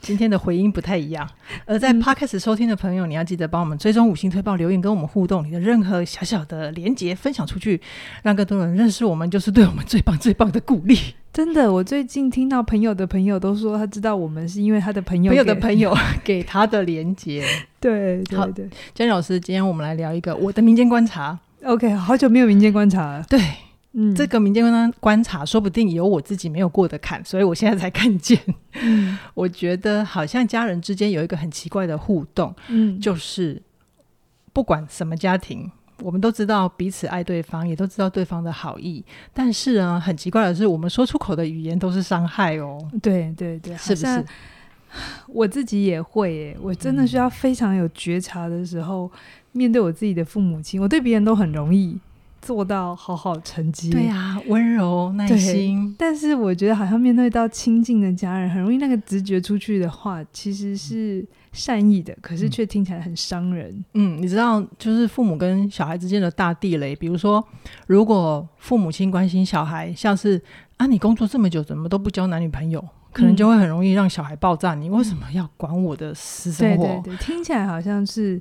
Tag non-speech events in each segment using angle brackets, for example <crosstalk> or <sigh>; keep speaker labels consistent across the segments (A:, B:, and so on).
A: 今天的回音不太一样，而在 Podcast 收听的朋友，嗯、你要记得帮我们追踪五星推报留言，跟我们互动。你的任何小小的连接分享出去，让更多人认识我们，就是对我们最棒最棒的鼓励。
B: 真的，我最近听到朋友的朋友都说，他知道我们是因为他的朋友
A: 朋友的朋友给他的连接。<laughs>
B: 对对对，
A: 嘉玲老师，今天我们来聊一个我的民间观察。
B: OK，好久没有民间观察了。
A: 对。嗯，这个民间观观察，说不定有我自己没有过的坎，<laughs> 所以我现在才看见。嗯，<laughs> 我觉得好像家人之间有一个很奇怪的互动，嗯，就是不管什么家庭，我们都知道彼此爱对方，也都知道对方的好意，但是呢，很奇怪的是，我们说出口的语言都是伤害哦。
B: 对对对，
A: 是不是？
B: 我自己也会耶，我真的需要非常有觉察的时候，嗯，面对我自己的父母亲，我对别人都很容易。做到好好成绩，
A: 对呀、啊，温柔耐心。
B: 但是我觉得好像面对到亲近的家人，很容易那个直觉出去的话，其实是善意的，可是却听起来很伤人。
A: 嗯，你知道，就是父母跟小孩之间的大地雷，比如说，如果父母亲关心小孩，像是啊，你工作这么久，怎么都不交男女朋友，可能就会很容易让小孩爆炸。你为什么要管我的私生活？
B: 对对对，听起来好像是。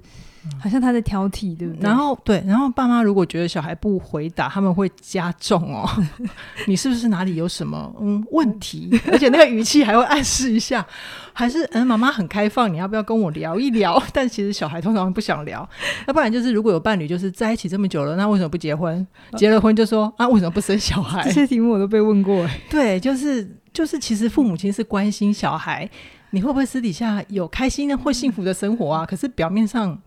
B: 好像他在挑剔，对不对？
A: 然后对，然后爸妈如果觉得小孩不回答，他们会加重哦。<laughs> 你是不是哪里有什么嗯问题？而且那个语气还会暗示一下，还是嗯妈妈很开放，你要不要跟我聊一聊？<laughs> 但其实小孩通常不想聊。要不然就是如果有伴侣，就是在一起这么久了，那为什么不结婚？结了婚就说啊，为什么不生小孩？
B: 这些题目我都被问过。
A: 对，就是就是，其实父母亲是关心小孩，你会不会私底下有开心的或幸福的生活啊？可是表面上。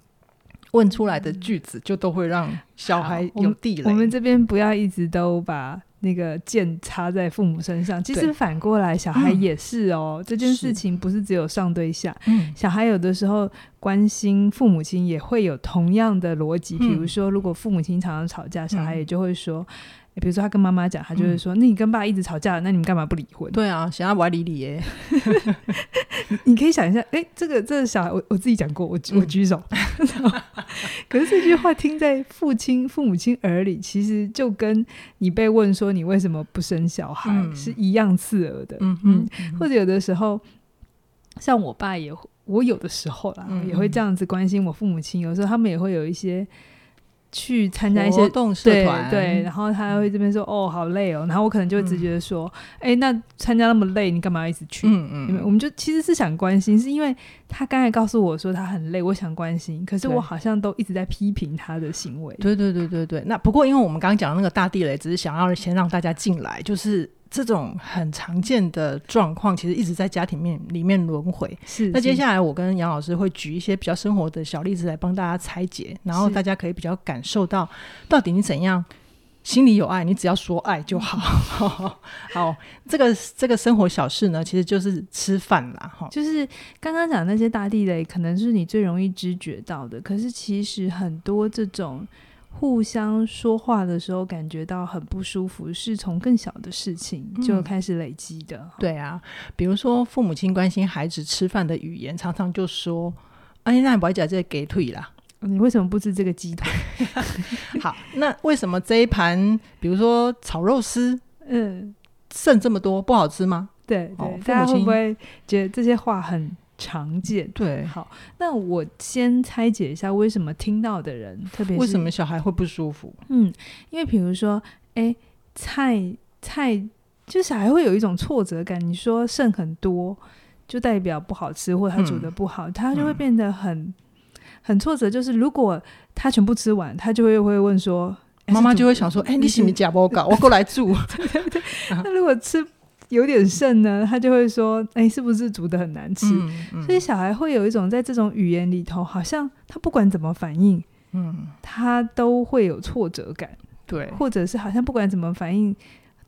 A: 问出来的句子就都会让小孩有地雷。
B: 我们这边不要一直都把那个剑插在父母身上，其实反过来小孩也是哦。嗯、这件事情不是只有上对下，小孩有的时候关心父母亲也会有同样的逻辑。比如说，如果父母亲常常吵架，小孩也就会说。比如说，他跟妈妈讲，他就会说：“嗯、那你跟爸一直吵架，那你们干嘛不离婚？”
A: 对啊，想要我爱理你耶。<laughs>
B: 你可以想一下，哎、欸，这个这个小孩，我我自己讲过，我我举手。嗯、<laughs> 可是这句话听在父亲、父母亲耳里，其实就跟你被问说你为什么不生小孩、嗯、是一样刺耳的。嗯嗯，或者有的时候，像我爸也，我有的时候啦，嗯、也会这样子关心我父母亲。有时候他们也会有一些。去参加一些
A: 活动社团，
B: 对，然后他会这边说：“嗯、哦，好累哦。”然后我可能就会直觉的说：“哎、嗯，那参加那么累，你干嘛要一直去？”嗯嗯，因为我们就其实是想关心，是因为他刚才告诉我说他很累，我想关心，可是我好像都一直在批评他的行为。
A: 对对对对对。那不过，因为我们刚刚讲的那个大地雷，只是想要先让大家进来，就是。这种很常见的状况，其实一直在家庭面里面轮回。是，那接下来我跟杨老师会举一些比较生活的小例子来帮大家拆解，然后大家可以比较感受到到底你怎样心里有爱，你只要说爱就好。<laughs> 好，这个这个生活小事呢，其实就是吃饭啦。哈，就是
B: 刚刚讲那些大地雷，可能是你最容易知觉到的，可是其实很多这种。互相说话的时候感觉到很不舒服，是从更小的事情就开始累积的。嗯。对啊，
A: 比如说父母亲关心孩子吃饭的语言，常常就说：“哎，那你不要讲这个鸡腿啦，
B: 你为什么不吃这个鸡腿？” <laughs>
A: 好，那为什么这一盘，比如说炒肉丝，嗯，剩这么多，不好吃吗？
B: 对对，哦，大家会不会觉得这些话很？常见。对，好，那我先拆解一下为什么听到的人特别，
A: 为什么小孩会不舒服？
B: 嗯，因为比如说，哎，菜菜，就小孩会有一种挫折感。你说剩很多，就代表不好吃，或者他煮的不好，嗯、他就会变得很、嗯、很挫折。就是如果他全部吃完，他就会会问说，
A: 妈妈就会想说，<laughs> 哎，你是不是假包搞？<laughs> 我过来住。
B: 对对对，那如果吃。有点剩呢，他就会说：“哎、欸，是不是煮的很难吃？”嗯嗯、所以小孩会有一种在这种语言里头，好像他不管怎么反应，嗯，他都会有挫折感，对，或者是好像不管怎么反应，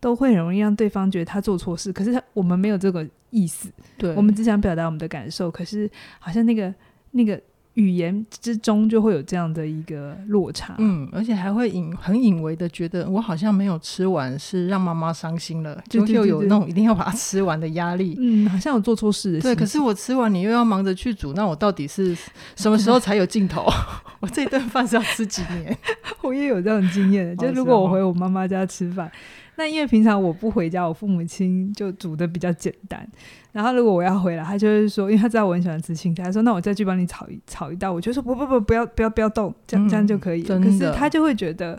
B: 都会很容易让对方觉得他做错事。可是他我们没有这个意思，对，我们只想表达我们的感受。可是好像那个那个语言之中就会有这样的一个落差，
A: 嗯，而且还会隐很隐微的觉得我好像没有吃完，是让妈妈伤心了，就又有那种一定要把它吃完的压力，
B: 嗯，好像有做错事的。
A: 对，可是我吃完，你又要忙着去煮，那我到底是 <laughs> 什么时候才有尽头？<laughs> 我这顿饭是要吃几年？<laughs>
B: 我也有这种经验，就如果我回我妈妈家吃饭。那因为平常我不回家，我父母亲就煮的比较简单。然后如果我要回来，他就会说，因为他知道我很喜欢吃青菜，他说那我再去帮你炒一炒一道。我就说不不不，不要不要不要动，这样这样就可以了。可是他就会觉得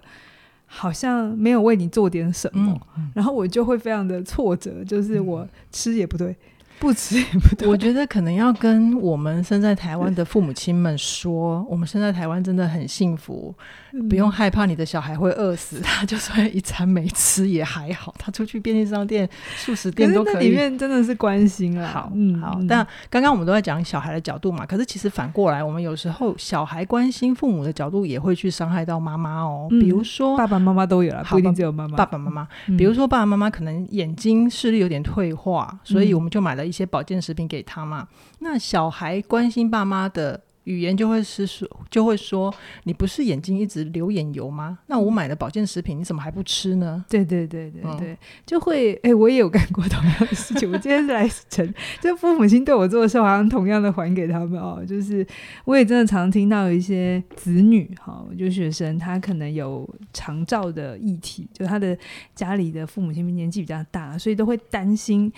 B: 好像没有为你做点什么，然后我就会非常的挫折，就是我吃也不对。不吃也不对。我
A: 觉得可能要跟我们生在台湾的父母亲们说，我们生在台湾真的很幸福，嗯，不用害怕你的小孩会饿死，他就算一餐没吃也还好，他出去便利商店、素食店都可以。可
B: 里面真的是关心了。
A: 好，嗯，好。但刚刚我们都在讲小孩的角度嘛，可是其实反过来，我们有时候小孩关心父母的角度也会去伤害到妈妈哦。比如说，
B: 爸爸妈妈都有了，不一定只有妈妈。
A: 爸爸妈妈，比如说爸爸妈妈可能眼睛视力有点退化，所以我们就买了一些保健食品给他嘛，那小孩关心爸妈的语言就会是说，就会说，你不是眼睛一直流眼油吗？那我买的保健食品你怎么还不吃呢？
B: 对对对对对，嗯、就会哎、欸，我也有干过同样的事情。我今天是来承，<laughs> 就父母亲对我做的事，好像同样的还给他们哦。就是我也真的常听到有一些子女哈，就学生他可能有长照的议题，就他的家里的父母亲年纪比较大，所以都会担心。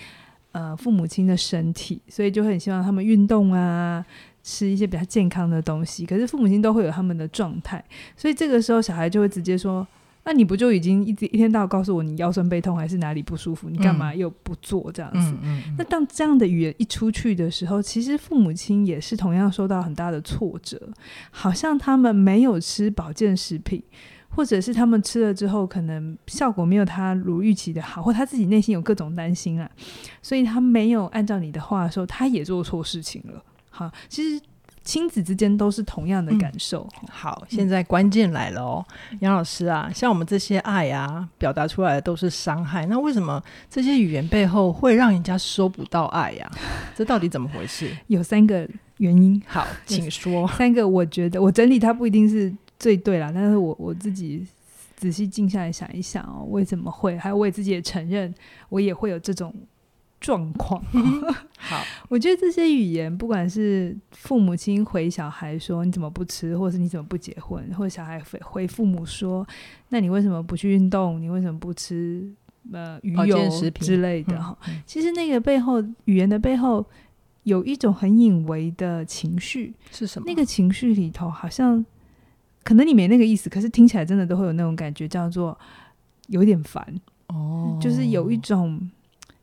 B: 呃，父母亲的身体，所以就很希望他们运动啊，吃一些比较健康的东西。可是父母亲都会有他们的状态，所以这个时候小孩就会直接说：“那你不就已经一直一天到晚告诉我你腰酸背痛还是哪里不舒服？你干嘛又不做这样子？”嗯嗯嗯、那当这样的语言一出去的时候，其实父母亲也是同样受到很大的挫折，好像他们没有吃保健食品。或者是他们吃了之后，可能效果没有他如预期的好，或他自己内心有各种担心啊，所以他没有按照你的话说，他也做错事情了。好，其实亲子之间都是同样的感受。
A: 嗯、好，现在关键来了哦，杨老师啊，像我们这些爱啊，表达出来的都是伤害，那为什么这些语言背后会让人家收不到爱呀、啊？<laughs> 这到底怎么回事？
B: 有三个原因。
A: 好，<laughs> 请说。
B: 三个，我觉得我整理它不一定是。最对啦，但是我我自己仔细静下来想一想哦，为什么会？还有我也自己也承认，我也会有这种状况。<laughs>
A: 好，<laughs>
B: 我觉得这些语言，不管是父母亲回小孩说你怎么不吃，或者是你怎么不结婚，或者小孩回回父母说，那你为什么不去运动？你为什么不吃呃鱼油之类的？哈、嗯嗯，其实那个背后语言的背后有一种很隐微的情绪
A: 是什么？
B: 那个情绪里头好像。可能你没那个意思，可是听起来真的都会有那种感觉，叫做有点烦哦，就是有一种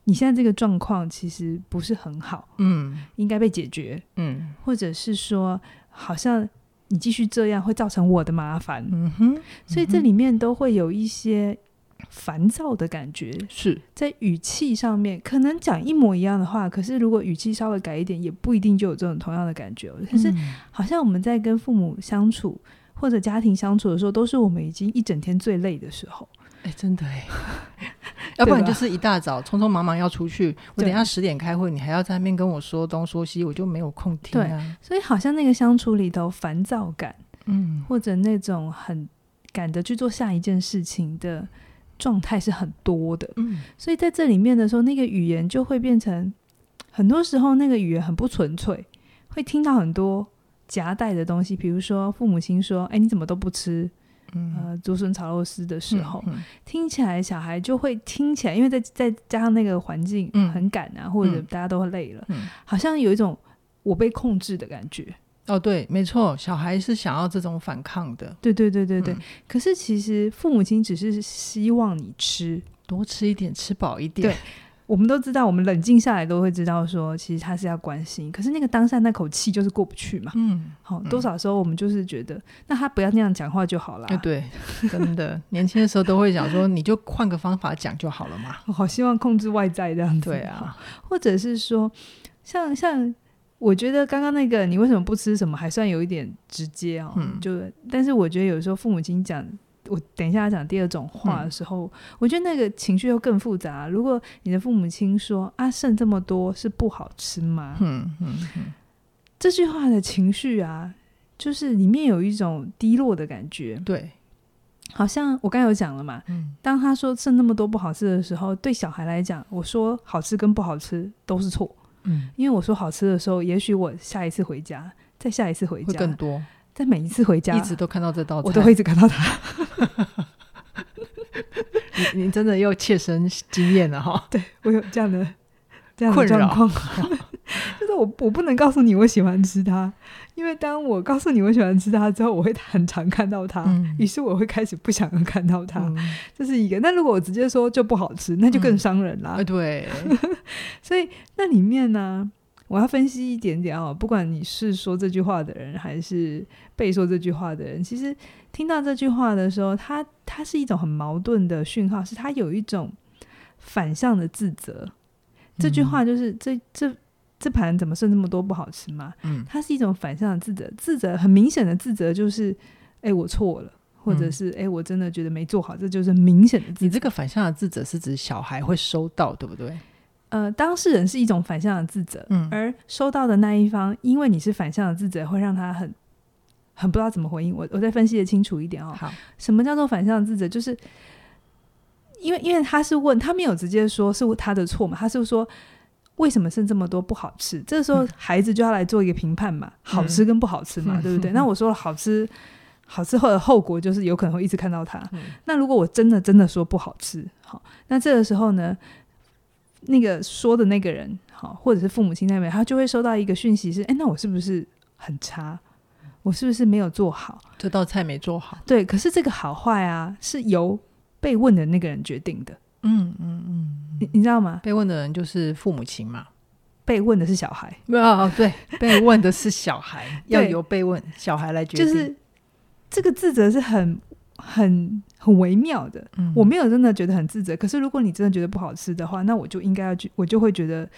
B: 你现在这个状况其实不是很好，嗯，应该被解决，嗯，或者是说好像你继续这样会造成我的麻烦，嗯哼，所以这里面都会有一些烦躁的感觉，
A: 是
B: 在语气上面，可能讲一模一样的话，可是如果语气稍微改一点，也不一定就有这种同样的感觉。可是好像我们在跟父母相处。或者家庭相处的时候，都是我们已经一整天最累的时候。
A: 哎、欸，真的哎，要不然就是一大早匆匆忙忙要出去，我等下十点开会，你还要在那边跟我说东说西，我就没有空听啊。
B: 对，所以好像那个相处里头烦躁感，嗯，或者那种很赶着去做下一件事情的状态是很多的。嗯，所以在这里面的时候，那个语言就会变成很多时候那个语言很不纯粹，会听到很多。夹带的东西，比如说父母亲说：“哎，你怎么都不吃？嗯、呃，竹笋炒肉丝的时候、听起来小孩就会听起来，因为再再加上那个环境很赶啊、嗯，或者大家都累了、嗯，好像有一种我被控制的感觉。
A: 哦，对，没错，小孩是想要这种反抗的。
B: 对对对对对。嗯、可是其实父母亲只是希望你吃
A: 多吃一点，吃饱一点。
B: 对。我们都知道，我们冷静下来都会知道，说其实他是要关心，可是那个当下那口气就是过不去嘛。嗯，好，多少时候我们就是觉得，那他不要那样讲话就好了。
A: 对，真的，<laughs> 年轻的时候都会讲说，你就换个方法讲就好了嘛。
B: 我好希望控制外在这样子。
A: 对啊，
B: 或者是说，像像我觉得刚刚那个，你为什么不吃什么，还算有一点直接哦。嗯，就但是我觉得有时候父母亲讲。我等一下讲第二种话的时候，我觉得那个情绪又更复杂。如果你的父母亲说“啊，剩这么多是不好吃吗？”嗯嗯嗯，这句话的情绪啊，就是里面有一种低落的感觉。
A: 对，
B: 好像我刚有讲了嘛，嗯，当他说剩那么多不好吃的时候，对小孩来讲，我说好吃跟不好吃都是错。嗯，因为我说好吃的时候，也许我下一次回家，再下一次回家
A: 会更多，
B: 在每一次回家
A: 一直都看到这道菜，
B: 我都会一直看到它。<laughs>
A: 你你真的又切身经验了哈？<laughs>
B: 对，我有这样的这样的状况，<laughs> 就是我我不能告诉你我喜欢吃它，因为当我告诉你我喜欢吃它之后，我会很常看到它，嗯、于是我会开始不想要看到它，嗯、这是一个。那如果我直接说就不好吃，那就更伤人啦。
A: 嗯、对，
B: 所以那里面呢？我要分析一点点哦，不管你是说这句话的人，还是被说这句话的人，其实听到这句话的时候，他他是一种很矛盾的讯号，是他有一种反向的自责。嗯、这句话就是这这这盘怎么剩这么多不好吃吗？嗯，它是一种反向的自责，自责很明显的自责就是，哎，我错了，或者是哎，我真的觉得没做好，这就是明显的自责。
A: 你这个反向的自责是指小孩会收到，对不对？
B: 呃，当事人是一种反向的自责，嗯，而收到的那一方，因为你是反向的自责，会让他很很不知道怎么回应。我我再分析的清楚一点哦。好，什么叫做反向的自责？就是因为因为他是问他没有直接说是他的错嘛，他是说为什么剩这么多不好吃？这个时候孩子就要来做一个评判嘛，嗯、好吃跟不好吃嘛，嗯、对不对？嗯、<laughs> 那我说好吃，好吃后的后果就是有可能会一直看到他。嗯、那如果我真的真的说不好吃，好，那这个时候呢？那个说的那个人，好，或者是父母亲那边，他就会收到一个讯息是：哎，那我是不是很差？我是不是没有做好？
A: 这道菜没做好。
B: 对，可是这个好坏啊，是由被问的那个人决定的。嗯嗯嗯，你你知道吗？
A: 被问的人就是父母亲嘛？
B: 被问的是小孩。
A: 没有、哦，对，被问的是小孩，<laughs> 要由被问小孩来决定。
B: 就是这个自责是很。很很微妙的，嗯、我没有真的觉得很自责。可是如果你真的觉得不好吃的话，那我就应该要去，我就会觉得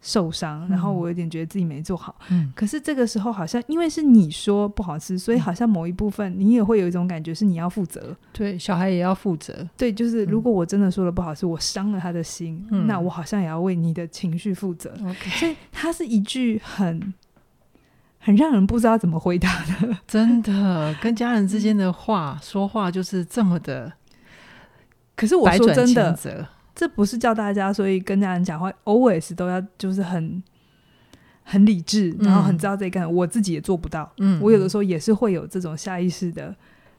B: 受伤，嗯、然后我有点觉得自己没做好。嗯、可是这个时候好像因为是你说不好吃，所以好像某一部分你也会有一种感觉是你要负责。
A: 对，小孩也要负责。
B: 对，就是如果我真的说了不好吃，我伤了他的心，嗯、那我好像也要为你的情绪负责。嗯、所以它是一句很。很让人不知道怎么回答的，<laughs>
A: 真的，跟家人之间的话说话就是这么的。<laughs>
B: 可是我说真的，这不是叫大家，所以跟家人讲话，always 都要就是很很理智，然后很知道这个。我自己也做不到，嗯，我有的时候也是会有这种下意识的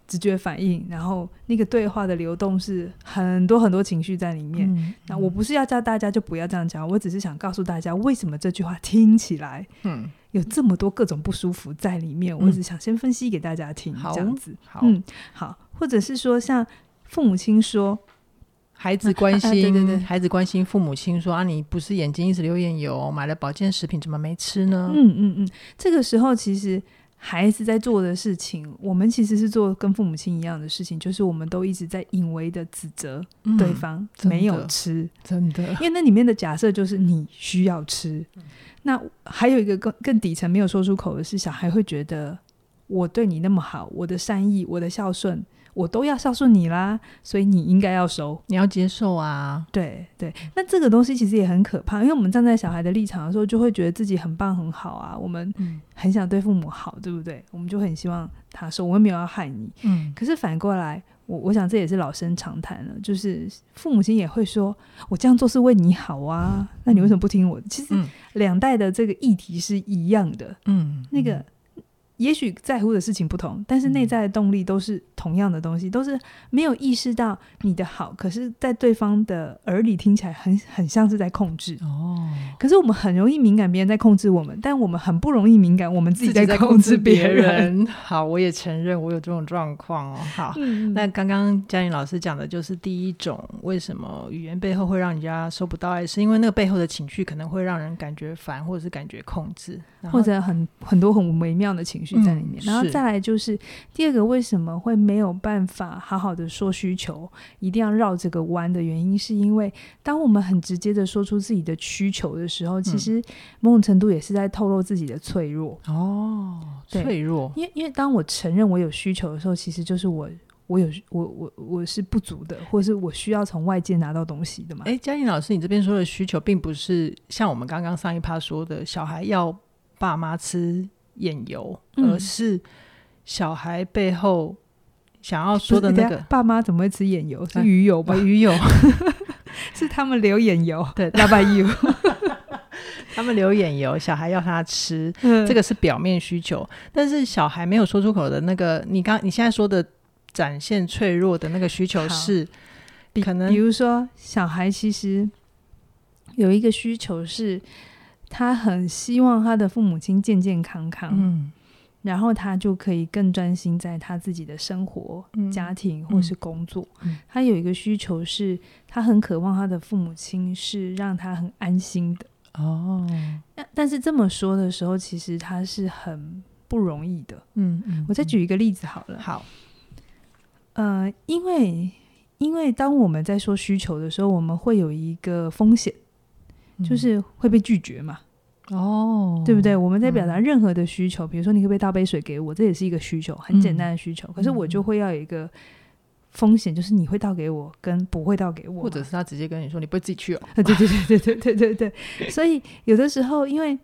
B: 直觉反应，然后那个对话的流动是很多很多情绪在里面。嗯，那我不是要叫大家就不要这样讲，我只是想告诉大家为什么这句话听起来，嗯。有这么多各种不舒服在里面，我只想先分析给大家听，这样子，
A: 好，
B: 嗯，好，或者是说，像父母亲说，
A: 孩子关心，对对对，孩子关心父母亲说啊，你不是眼睛一直流眼油，买了保健食品怎么没吃呢？
B: 嗯嗯嗯，这个时候其实孩子在做的事情，我们其实是做跟父母亲一样的事情，就是我们都一直在隐微的指责对方没有吃，
A: 真的，
B: 因为那里面的假设就是你需要吃。那还有一个更更底层没有说出口的是，小孩会觉得我对你那么好，我的善意，我的孝顺，我都要孝顺你啦，所以你应该要收，
A: 你要接受啊。
B: 对对，那这个东西其实也很可怕，因为我们站在小孩的立场的时候，就会觉得自己很棒很好啊，我们很想对父母好，对不对？我们就很希望他说我们没有要害你，嗯。可是反过来。我我想这也是老生常谈了，就是父母亲也会说，我这样做是为你好啊，那你为什么不听我？其实两代的这个议题是一样的，嗯，那个。也许在乎的事情不同，但是内在的动力都是同样的东西，都是没有意识到你的好，可是，在对方的耳里听起来很很像是在控制哦。可是我们很容易敏感，别人在控制我们，但我们很不容易敏感，我们自己在控制别人。<laughs>
A: 好，我也承认我有这种状况哦。好，嗯、那刚刚嘉玲老师讲的就是第一种，为什么语言背后会让人家收不到爱，是因为那个背后的情绪可能会让人感觉烦，或者是感觉控制，
B: 或者很很多很微妙的情绪。在里面，然后再来就是第二个，为什么会没有办法好好的说需求，一定要绕这个弯的原因，是因为当我们很直接的说出自己的需求的时候，其实某种程度也是在透露自己的脆弱
A: 哦，脆弱。
B: 因为因为当我承认我有需求的时候，其实就是我我有我我我是不足的，或是我需要从外界拿到东西的嘛。
A: 诶，嘉颖老师，你这边说的需求，并不是像我们刚刚上一趴说的小孩要爸妈吃。眼油，而是小孩背后想要说的那个，
B: 爸妈怎么会吃眼油？是鱼油吧？
A: 鱼油 <laughs> <laughs>
B: 是他们流眼油，
A: 对，
B: 老板油。
A: 他们流眼油，小孩要他吃，嗯、这个是表面需求。但是小孩没有说出口的那个，你刚你现在说的展现脆弱的那个需求是，可能
B: 比如说小孩其实有一个需求是，他很希望他的父母亲健健康康，嗯，然后他就可以更专心在他自己的生活、嗯、家庭或是工作。嗯、他有一个需求是，他很渴望他的父母亲是让他很安心的。哦，但但是这么说的时候，其实他是很不容易的。嗯嗯，我再举一个例子好了。
A: 好，
B: 呃，因为因为当我们在说需求的时候，我们会有一个风险，就是会被拒绝嘛。哦，对不对？我们在表达任何的需求，比如说你可不可以倒杯水给我，这也是一个需求，很简单的需求。可是我就会要有一个。风险就是你会倒给我，跟不会倒给我，
A: 或者是他直接跟你说你不会自己去哦。
B: 对对对对对对对对。所以有的时候，因为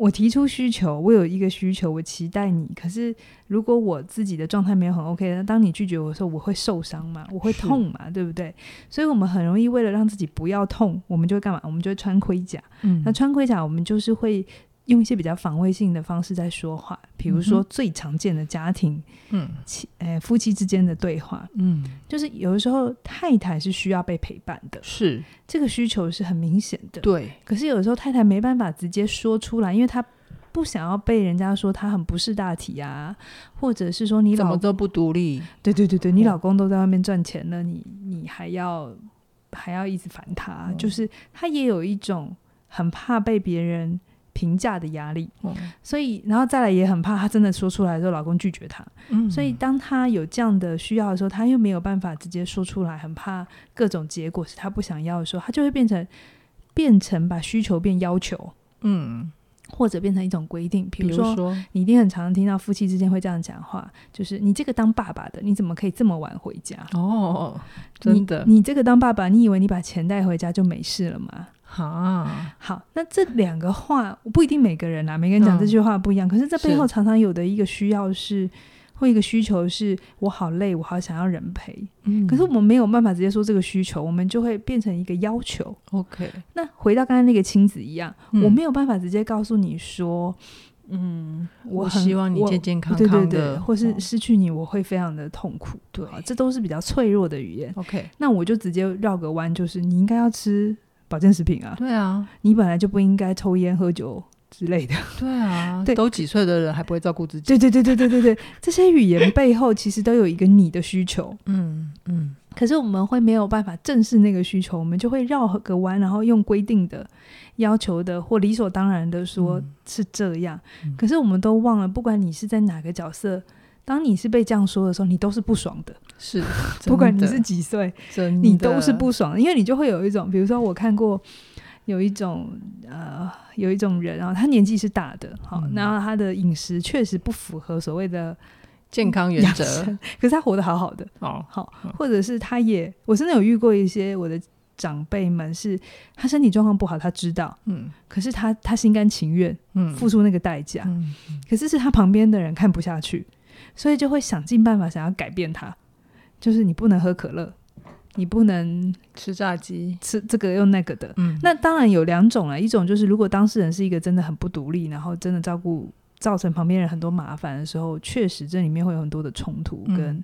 B: 我提出需求，我有一个需求，我期待你。可是如果我自己的状态没有很 OK，那当你拒绝我的时候，我会受伤嘛，我会痛嘛，对不对？所以我们很容易为了让自己不要痛，我们就会干嘛？我们就会穿盔甲。嗯，那穿盔甲，我们就是会。用一些比较防卫性的方式在说话，比如说最常见的家庭，嗯，妻，呃，夫妻之间的对话，嗯，就是有的时候太太是需要被陪伴的，
A: 是。
B: 这个需求是很明显的，
A: 对。
B: 可是有的时候太太没办法直接说出来，因为她不想要被人家说她很不识大体啊，或者是说你
A: 怎么都不独立，
B: 对对对对，你老公都在外面赚钱了，你你还要还要一直烦他，嗯，就是他也有一种很怕被别人。评价的压力，嗯、所以然后再来也很怕，她真的说出来之后，老公拒绝她。嗯，所以当她有这样的需要的时候，她又没有办法直接说出来，很怕各种结果是她不想要的时候，她就会变成变成把需求变要求，嗯，或者变成一种规定。比如说，说你一定很常听到夫妻之间会这样讲话，就是你这个当爸爸的，你怎么可以这么晚回家？
A: 哦，真的，
B: 你，你这个当爸爸，你以为你把钱带回家就没事了吗？
A: 啊，
B: 好，那这两个话我不一定每个人啊，每个人讲这句话不一样。嗯、可是这背后常常有的一个需要是，是或一个需求是，我好累，我好想要人陪。嗯，可是我们没有办法直接说这个需求，我们就会变成一个要求。
A: OK，
B: 那回到刚才那个亲子一样，嗯、我没有办法直接告诉你说，嗯，我，
A: 我希望你健健康康的，
B: 对对对，或是失去你，我会非常的痛苦。哦、对，这都是比较脆弱的语言。
A: OK，
B: 那我就直接绕个弯，就是你应该要吃。保健食品啊，
A: 对啊，
B: 你本来就不应该抽烟喝酒之类的。
A: 对啊，<laughs> 对，都几岁的人还不会照顾自己。
B: 对对对对对对对，这些语言背后其实都有一个你的需求。嗯嗯。可是我们会没有办法正视那个需求，我们就会绕个弯，然后用规定的、要求的或理所当然的说是这样。嗯，可是我们都忘了，不管你是在哪个角色。当你是被这样说的时候，你都是不爽的。
A: 是，<laughs>
B: 不管你是几岁，你都是不爽的，因为你就会有一种，比如说我看过有一种呃，有一种人啊，他年纪是大的，好，嗯、然后他的饮食确实不符合所谓的
A: 健康原则，
B: 可是他活得好好的哦，好，或者是他也，我真的有遇过一些我的长辈们，是他身体状况不好，他知道，嗯，可是他他心甘情愿，嗯，付出那个代价，嗯，可是是他旁边的人看不下去。所以就会想尽办法想要改变他，就是你不能喝可乐，你不能
A: 吃炸鸡，
B: 吃这个又那个的。嗯，那当然有两种啊，一种就是如果当事人是一个真的很不独立，然后真的照顾造成旁边人很多麻烦的时候，确实这里面会有很多的冲突跟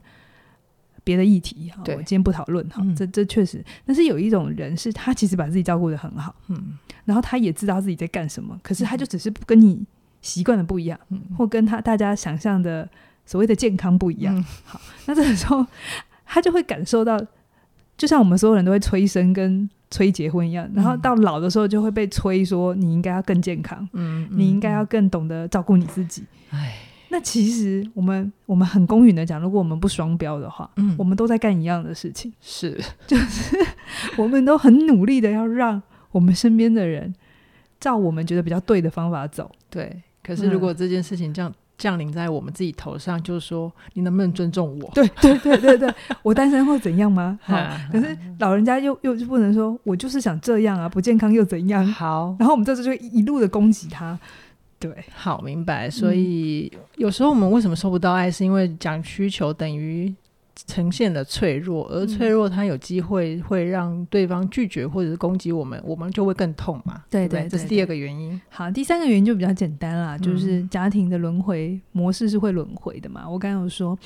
B: 别的议题。哈，我今天不讨论哈，这这确实。但是有一种人是他其实把自己照顾的很好，嗯，然后他也知道自己在干什么，可是他就只是跟你习惯的不一样，嗯，或跟他大家想象的。所谓的健康不一样，嗯、好，那这个时候他就会感受到，就像我们所有人都会催生跟催结婚一样，然后到老的时候就会被催说你应该要更健康，嗯，你应该要更懂得照顾你自己。哎、嗯，那其实我们我们很公允的讲，如果我们不双标的话，嗯，我们都在干一样的事情，
A: 是，<laughs>
B: 就是我们都很努力的要让我们身边的人照我们觉得比较对的方法走。
A: 对，可是如果这件事情这样。降临在我们自己头上，就是说，你能不能尊重我？
B: 对 <laughs> 对对对对，我单身会怎样吗？<laughs> 好，可是老人家又又就不能说，我就是想这样啊，不健康又怎样？
A: 好，
B: 然后我们这次就一路的攻击他，对，
A: 好，明白。所以、嗯、有时候我们为什么收不到爱，是因为讲需求等于呈现的脆弱，而脆弱它有机会会让对方拒绝或者是攻击我们，我们就会更痛嘛。对对，对，对，对，这是第二个原因。
B: 好，第三个原因就比较简单啦，就是家庭的轮回模式是会轮回的嘛。嗯、我刚刚有说，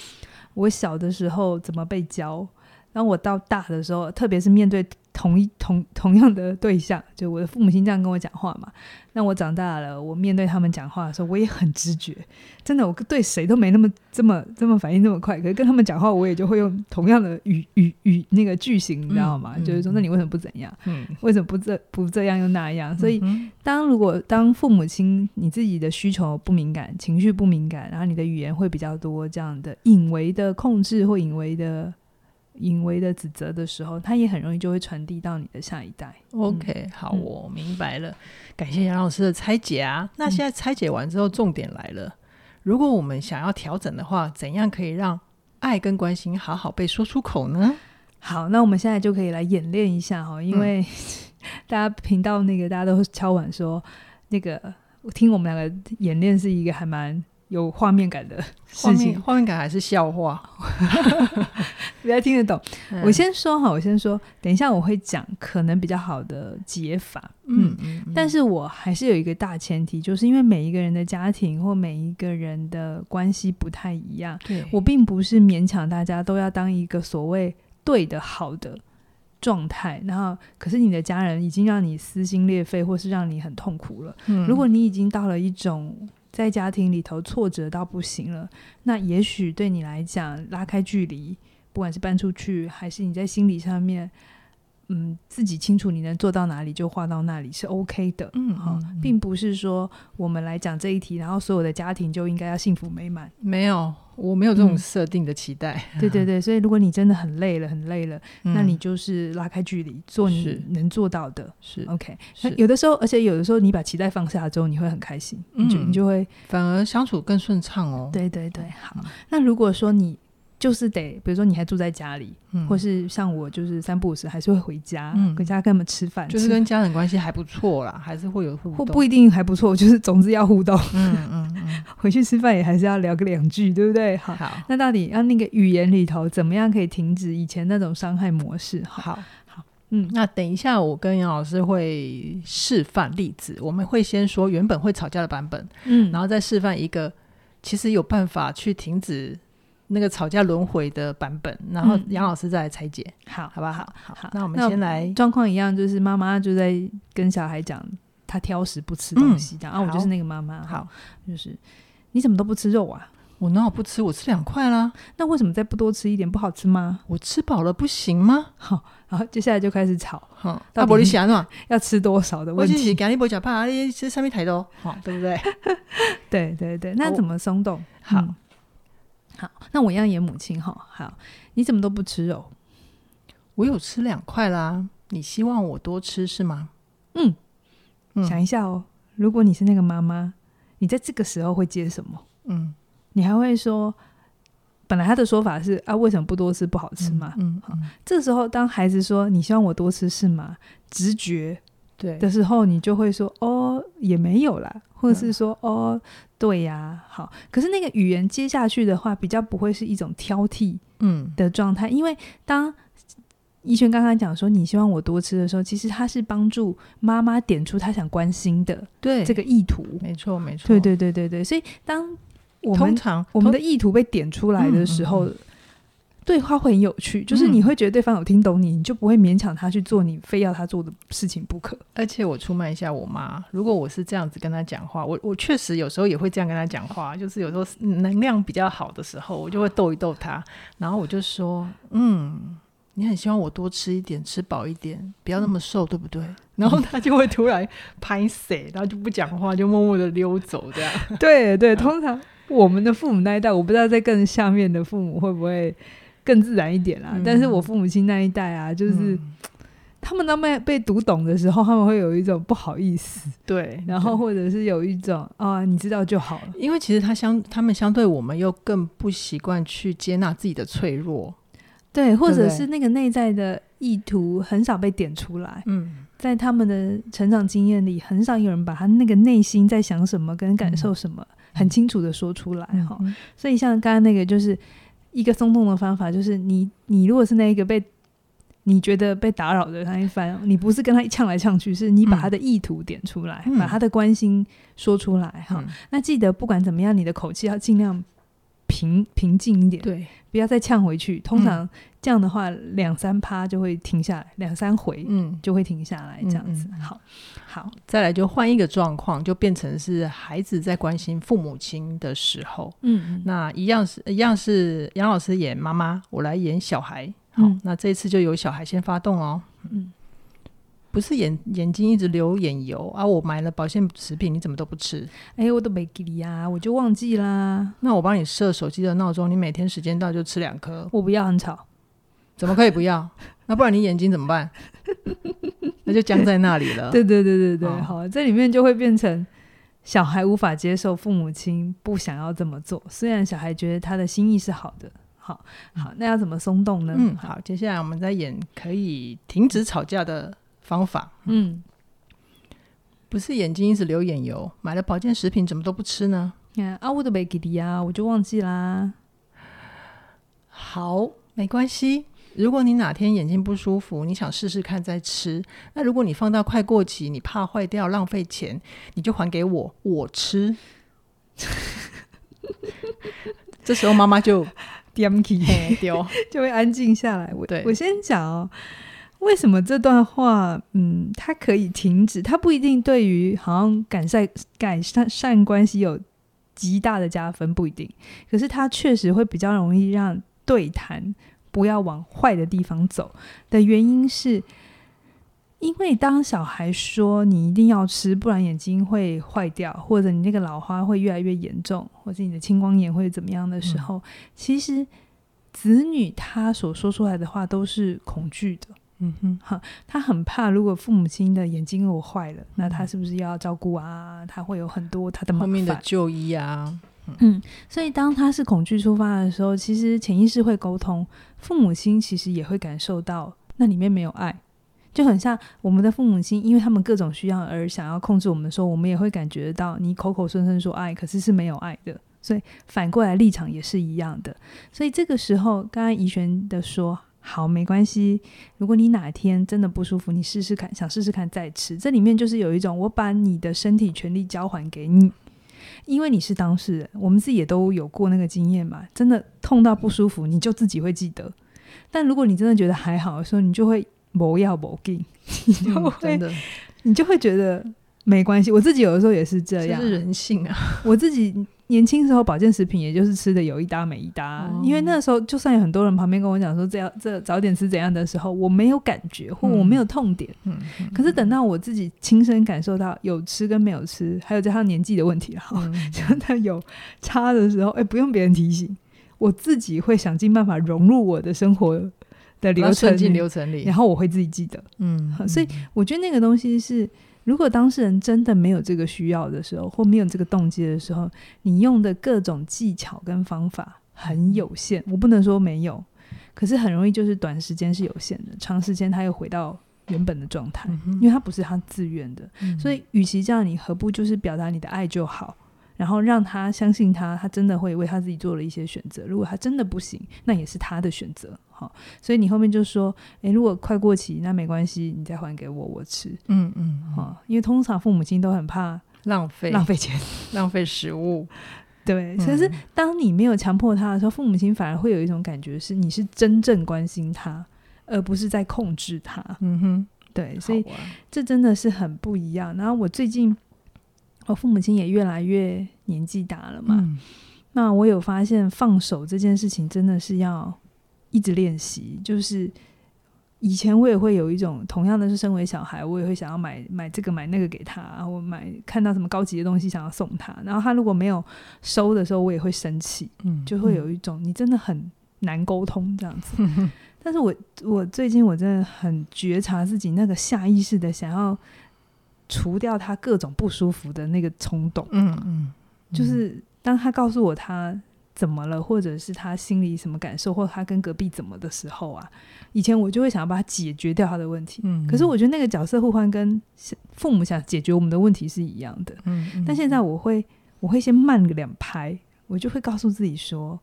B: 我小的时候怎么被教。当我到大的时候，特别是面对同一同同样的对象，就我的父母亲这样跟我讲话嘛。那我长大了，我面对他们讲话的时候，我也很直觉。真的，我对谁都没那么这么这么反应那么快。可是跟他们讲话，我也就会用同样的语语语那个句型，你知道吗？嗯、就是说，那你为什么不怎样？嗯，为什么不这不这样又那样？所以，当如果当父母亲你自己的需求不敏感、情绪不敏感，然后你的语言会比较多这样的隐微的控制或隐微的。隐微的指责的时候，他也很容易就会传递到你的下一代。
A: OK，好，我明白了，嗯、感谢杨老师的拆解啊。那现在拆解完之后，重点来了，嗯、如果我们想要调整的话，怎样可以让爱跟关心好好被说出口呢？
B: 好，那我们现在就可以来演练一下哈，因为、嗯、<laughs> 大家频道那个大家都敲碗说，那个我听我们两个演练是一个还蛮。有画面感的事情，
A: 画面感还是笑话，<laughs>
B: 比较听得懂。嗯、我先说哈，我先说，等一下我会讲可能比较好的解法，嗯，嗯嗯，但是我还是有一个大前提，就是因为每一个人的家庭或每一个人的关系不太一样，对，我并不是勉强大家都要当一个所谓对的好的状态，然后可是你的家人已经让你撕心裂肺，或是让你很痛苦了。嗯、如果你已经到了一种。在家庭里头挫折到不行了，那也许对你来讲，拉开距离，不管是搬出去，还是你在心理上面，嗯，自己清楚你能做到哪里就画到那里是 OK 的，嗯，哈、嗯，并不是说我们来讲这一题，然后所有的家庭就应该要幸福美满，
A: 没有。我没有这种设定的期待，
B: 嗯。对对对，所以如果你真的很累了，很累了，嗯、那你就是拉开距离，做你能做到的。是 OK。是有的时候，而且有的时候，你把期待放下之后，你会很开心，嗯、你就你就会
A: 反而相处更顺畅哦。
B: 对对对，好。嗯、那如果说你。就是得，比如说你还住在家里，嗯、或是像我，就是三不五时还是会回家，嗯、跟家跟他们吃饭，
A: 就是跟家人关系还不错啦，还是会有互动，
B: 或不一定还不错，就是总之要互动。嗯嗯嗯，<laughs> 回去吃饭也还是要聊个两句，对不对？好，好，那到底要那个语言里头怎么样可以停止以前那种伤害模式？好。好，
A: 嗯，那等一下我跟杨老师会示范例子，我们会先说原本会吵架的版本，嗯，然后再示范一个其实有办法去停止。那个吵架轮回的版本，然后杨老师再来拆解，嗯、好，好不好？好，好，那我们先来
B: 状况一样，就是妈妈就在跟小孩讲，他挑食不吃东西，然后、嗯、我就是那个妈妈，好，就是你怎么都不吃肉啊？
A: 我哪有不吃？我吃两块啦，
B: 那为什么再不多吃一点？不好吃吗？
A: 我吃饱了不行吗？
B: 好，然后接下来就开始吵，
A: 好，那玻璃想啊，<laughs>
B: 要吃多少的问题？
A: 我是你不讲怕，你吃上面太多，好，对不对？<laughs>
B: 对对对，那怎么松动？好。嗯好，那我一样演母亲哈。好，你怎么都不吃肉？
A: 我有吃两块啦。你希望我多吃是吗？
B: 嗯，嗯，想一下哦。如果你是那个妈妈，你在这个时候会接什么？嗯，你还会说，本来他的说法是啊，为什么不多吃不好吃吗？嗯，好，这时候当孩子说你希望我多吃是吗？直觉。对。的时候，你就会说哦，也没有啦，或者是说、嗯、哦，对呀、啊，好。可是那个语言接下去的话，比较不会是一种挑剔嗯。的状态，嗯、因为当怡璇刚刚讲说你希望我多吃的时候，其实他是帮助妈妈点出他想关心的对。这个意图，
A: 没错没错，
B: 对对对对对。所以当我们通常我们的意图被点出来的时候。对话会很有趣，就是你会觉得对方有听懂你，嗯、你就不会勉强他去做你非要他做的事情不可。
A: 而且我出卖一下我妈，如果我是这样子跟他讲话，我我确实有时候也会这样跟他讲话，就是有时候能量比较好的时候，我就会逗一逗他，然后我就说：“嗯，你很希望我多吃一点，吃饱一点，不要那么瘦，嗯、对不对？”然后他就会突然拍死，然后就不讲话，就默默的溜走，这样。<laughs>
B: 对对，通常我们的父母那一代，我不知道在更下面的父母会不会。更自然一点啦，嗯、但是我父母亲那一代啊，就是、嗯、他们当被被读懂的时候，他们会有一种不好意思，对，然后或者是有一种啊，你知道就好了，
A: 因为其实他相他们相对我们又更不习惯去接纳自己的脆弱，
B: 对，或者是那个内在的意图很少被点出来。
A: 嗯，
B: 在他们的成长经验里，很少有人把他那个内心在想什么跟感受什么很清楚的说出来哈。
A: 嗯、
B: 所以像刚刚那个，就是一个松动的方法，就是你你如果是那一个被你觉得被打扰的那一方，你不是跟他呛来呛去，是你把他的意图点出来，嗯、把他的关心说出来哈。嗯、那记得不管怎么样，你的口气要尽量平平静一点，
A: 对，
B: 不要再呛回去。通常这样的话，两三趴就会停下来，两三回嗯就会停下来，这样子。
A: 嗯嗯、
B: 好，好，
A: 再来就换一个状况，就变成是孩子在关心父母亲的时候，嗯，那一样是一样是杨老师演妈妈，我来演小孩。好，嗯、那这一次就由小孩先发动哦。嗯，不是眼眼睛一直流眼油啊！我买了保健食品，你怎么都不吃？
B: 哎、欸，我都没给你呀，我就忘记啦。
A: 那我帮你设手机的闹钟，你每天时间到就吃两颗。
B: 我不要，很吵。
A: 怎么可以不要？<laughs> 那不然你眼睛怎么办？那就僵在那里了。<laughs>
B: 对对对对对，哦、好，这里面就会变成小孩无法接受父母亲不想要这么做，虽然小孩觉得他的心意是好的。好好，那要怎么松动呢？
A: 嗯，好，接下来我们再演可以停止吵架的方法。嗯，不是眼睛一直流眼油，买了保健食品怎么都不吃呢？
B: 嗯、啊，我都没给你啊，我就忘记啦。
A: 好，没关系。如果你哪天眼睛不舒服，你想试试看再吃。那如果你放到快过期，你怕坏掉浪费钱，你就还给我，我吃。<laughs> 这时候妈妈就。
B: 点起
A: 丢 <laughs>
B: 就会安静下来。我对我先讲哦，为什么这段话，嗯，它可以停止？它不一定对于好像改善改善善关系有极大的加分，不一定。可是它确实会比较容易让对谈不要往坏的地方走的原因是。因为当小孩说你一定要吃，不然眼睛会坏掉，或者你那个老花会越来越严重，或者你的青光眼会怎么样的时候，嗯、其实子女他所说出来的话都是恐惧的。嗯哼，哈，他很怕，如果父母亲的眼睛如果坏了，那他是不是要照顾啊？他会有很多他的
A: 后面的就医啊。
B: 嗯，所以当他是恐惧出发的时候，其实潜意识会沟通，父母亲其实也会感受到那里面没有爱。就很像我们的父母亲，因为他们各种需要而想要控制我们的时候，我们也会感觉到你口口声声说爱，可是是没有爱的。所以反过来立场也是一样的。所以这个时候，刚刚怡璇的说好没关系，如果你哪天真的不舒服，你试试看，想试试看再吃。这里面就是有一种我把你的身体权利交还给你，因为你是当事人，我们自己也都有过那个经验嘛。真的痛到不舒服，你就自己会记得。但如果你真的觉得还好的时候，你就会。谋要不给，<laughs> 你就会、嗯、真的，你就会觉得没关系。我自己有的时候也是这样，
A: 是人性啊。
B: 我自己年轻时候保健食品，也就是吃的有一搭没一搭。嗯、因为那时候就算有很多人旁边跟我讲说这样这早点吃怎样的时候，我没有感觉或我没有痛点。可是等到我自己亲身感受到有吃跟没有吃，还有加上年纪的问题哈，真的、嗯、<laughs> 有差的时候，哎、欸，不用别人提醒，我自己会想尽办法融入我的生活。的流程
A: 进流程里，
B: 然后我会自己记得，嗯，所以我觉得那个东西是，如果当事人真的没有这个需要的时候，或没有这个动机的时候，你用的各种技巧跟方法很有限。我不能说没有，可是很容易就是短时间是有限的，长时间他又回到原本的状态，嗯、因为他不是他自愿的。嗯、所以，与其这样，你何不就是表达你的爱就好？然后让他相信他，他真的会为他自己做了一些选择。如果他真的不行，那也是他的选择。好，所以你后面就说，诶，如果快过期，那没关系，你再还给我，我吃。嗯嗯，好，因为通常父母亲都很怕
A: 浪费
B: 浪费钱、<laughs>
A: 浪费食物。
B: 对，可是当你没有强迫他的时候，父母亲反而会有一种感觉是你是真正关心他，而不是在控制他。嗯哼，对，所以这真的是很不一样。然后我最近。我父母亲也越来越年纪大了嘛，嗯、那我有发现放手这件事情真的是要一直练习。就是以前我也会有一种同样的是身为小孩，我也会想要买买这个买那个给他，我买看到什么高级的东西想要送他，然后他如果没有收的时候，我也会生气，嗯，就会有一种你真的很难沟通这样子。<laughs> 嗯、但是我我最近我真的很觉察自己那个下意识的想要。除掉他各种不舒服的那个冲动，嗯嗯，嗯就是当他告诉我他怎么了，或者是他心里什么感受，或者他跟隔壁怎么的时候啊，以前我就会想要把他解决掉他的问题。嗯，可是我觉得那个角色互换跟父母想解决我们的问题是一样的。嗯，嗯，但现在我会，我会先慢个两拍，我就会告诉自己说，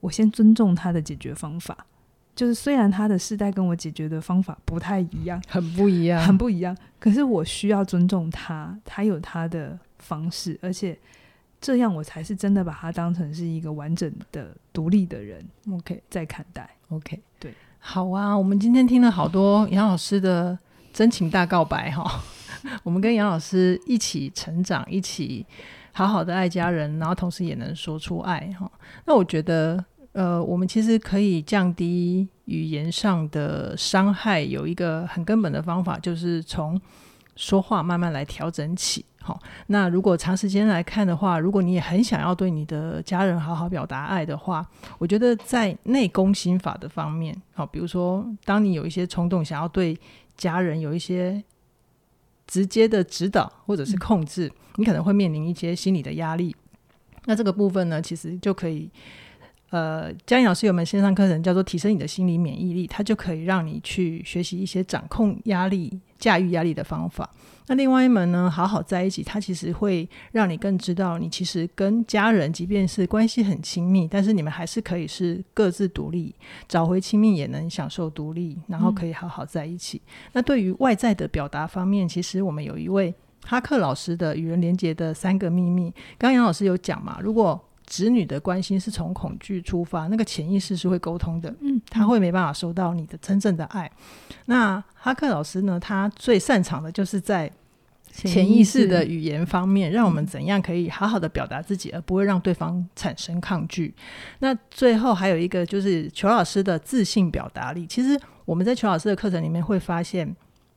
B: 我先尊重他的解决方法。就是虽然他的世代跟我解决的方法不太一样，
A: 很不一样，
B: 很不一样，可是我需要尊重他，他有他的方式，而且。这样我才是真的把他当成是一个完整的、独立的人，OK，在看待
A: ，OK，
B: 对，
A: 好啊。我们今天听了好多杨老师的真情大告白哈，<laughs> 我们跟杨老师一起成长，一起好好的爱家人，然后同时也能说出爱哈。那我觉得，呃，我们其实可以降低语言上的伤害，有一个很根本的方法，就是从说话慢慢来调整起。好，那如果长时间来看的话，如果你也很想要对你的家人好好表达爱的话，我觉得在内功心法的方面，好，比如说当你有一些冲动想要对家人有一些直接的指导或者是控制，你可能会面临一些心理的压力。那这个部分呢，其实就可以，呃，江颖老师有门线上课程叫做提升你的心理免疫力，它就可以让你去学习一些掌控压力、驾驭压力的方法。那另外一门呢，好好在一起，它其实会让你更知道，你其实跟家人，即便是关系很亲密，但是你们还是可以是各自独立，找回亲密也能享受独立，然后可以好好在一起。嗯、那对于外在的表达方面，其实我们有一位哈克老师的与人连结的三个秘密，刚刚杨老师有讲嘛，如果子女的关心是从恐惧出发，那个潜意识是会沟通的，嗯，他会没办法收到你的真正的爱。那哈克老师呢，他最擅长的就是在潜意识的语言方面，让我们怎样可以好好的表达自己，而不会让对方产生抗拒。那最后还有一个就是裘老师的自信表达力。其实我们在裘老师的课程里面会发现。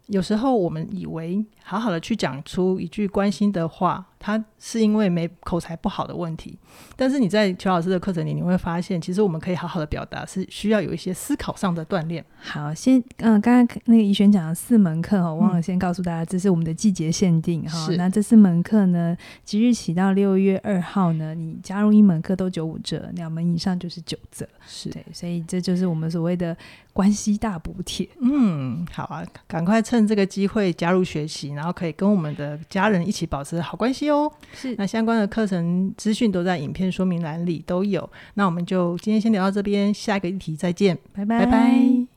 A: 有时候我们以为好好的去讲出一句关心的话，他是因为没口才不好的问题。但是你在邱老师的课程里，你会发现，其实我们可以好好的表达，是需要有一些思考上的锻炼。
B: 好，先嗯，刚刚那个怡璇讲了四门课哈，我忘了先告诉大家，这是我们的季节限定哈。是。那这四门课呢，即日起到六月二号呢，你加入一门课都九五折，两门以上就是九折。是对，所以这就是我们所谓的。关系大补贴，
A: 嗯，好啊，赶快趁这个机会加入学习，然后可以跟我们的家人一起保持好关系哦。是，那相关的课程资讯都在影片说明栏里都有。那我们就今天先聊到这边，下一个议题再见，拜拜。拜拜。